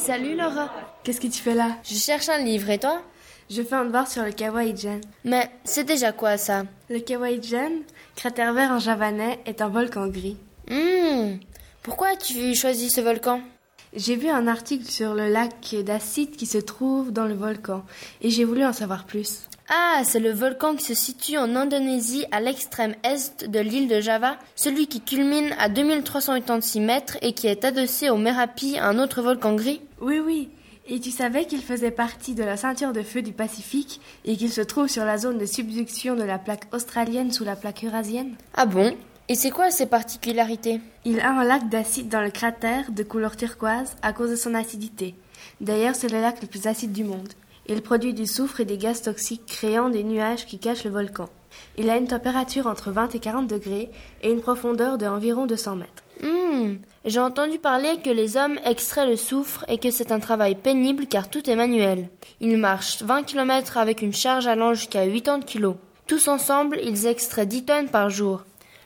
salut Laura. Qu'est-ce que tu fais là? Je cherche un livre et toi? Je fais un devoir sur le Kawaii-jen. Mais c'est déjà quoi ça? Le Kawaii-jen, cratère vert en javanais, est un volcan gris. Hmm. Pourquoi as-tu choisi ce volcan? J'ai vu un article sur le lac d'acide qui se trouve dans le volcan et j'ai voulu en savoir plus. Ah, c'est le volcan qui se situe en Indonésie à l'extrême est de l'île de Java, celui qui culmine à 2386 mètres et qui est adossé au Merapi, un autre volcan gris Oui, oui. Et tu savais qu'il faisait partie de la ceinture de feu du Pacifique et qu'il se trouve sur la zone de subduction de la plaque australienne sous la plaque eurasienne? Ah bon? Et c'est quoi ses particularités? Il a un lac d'acide dans le cratère de couleur turquoise à cause de son acidité. D'ailleurs, c'est le lac le plus acide du monde. Il produit du soufre et des gaz toxiques créant des nuages qui cachent le volcan. Il a une température entre 20 et 40 degrés et une profondeur de environ 200 mètres. Hmm. J'ai entendu parler que les hommes extraient le soufre et que c'est un travail pénible car tout est manuel. Ils marchent 20 km avec une charge allant jusqu'à 80 kg. Tous ensemble, ils extraient 10 tonnes par jour.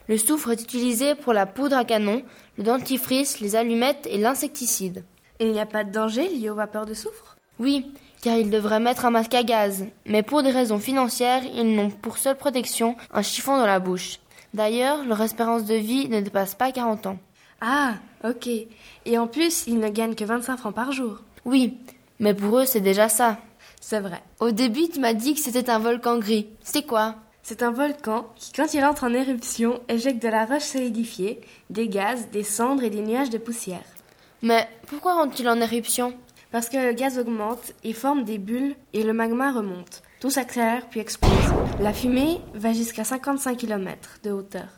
Le soufre est utilisé pour la poudre à canon, le dentifrice, les allumettes et l'insecticide. Et il n'y a pas de danger lié aux vapeurs de soufre? Oui, car ils devraient mettre un masque à gaz. Mais pour des raisons financières, ils n'ont pour seule protection un chiffon dans la bouche. D'ailleurs, leur espérance de vie ne dépasse pas 40 ans. Ah, ok. Et en plus, ils ne gagnent que 25 francs par jour. Oui, mais pour eux, c'est déjà ça. C'est vrai. Au début, tu m'as dit que c'était un volcan gris. C'est quoi? C'est un volcan qui, quand il entre en éruption, éjecte de la roche solidifiée, des gaz, des cendres et des nuages de poussière. Mais pourquoi rentre-t-il en éruption? Parce que le gaz augmente et forme des bulles et le magma remonte. Tout s'accélère puis explose. La fumée va jusqu'à 55 km de hauteur.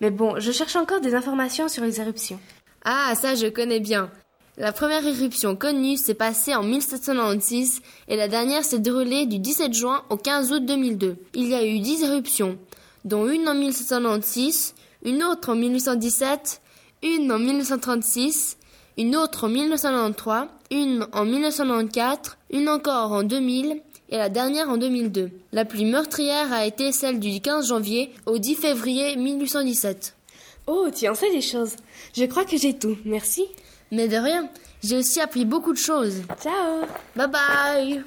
Mais bon, je cherche encore des informations sur les éruptions. Ah, ça je connais bien. La première éruption connue s'est passée en 1796 et la dernière s'est déroulée du 17 juin au 15 août 2002. Il y a eu 10 éruptions, dont une en 1796, une autre en 1817, une en 1936, une autre en 1993, une en 1994, une encore en 2000 et la dernière en 2002. La plus meurtrière a été celle du 15 janvier au 10 février 1817. Oh, tu en sais des choses. Je crois que j'ai tout. Merci. Mais de rien, j'ai aussi appris beaucoup de choses. Ciao Bye bye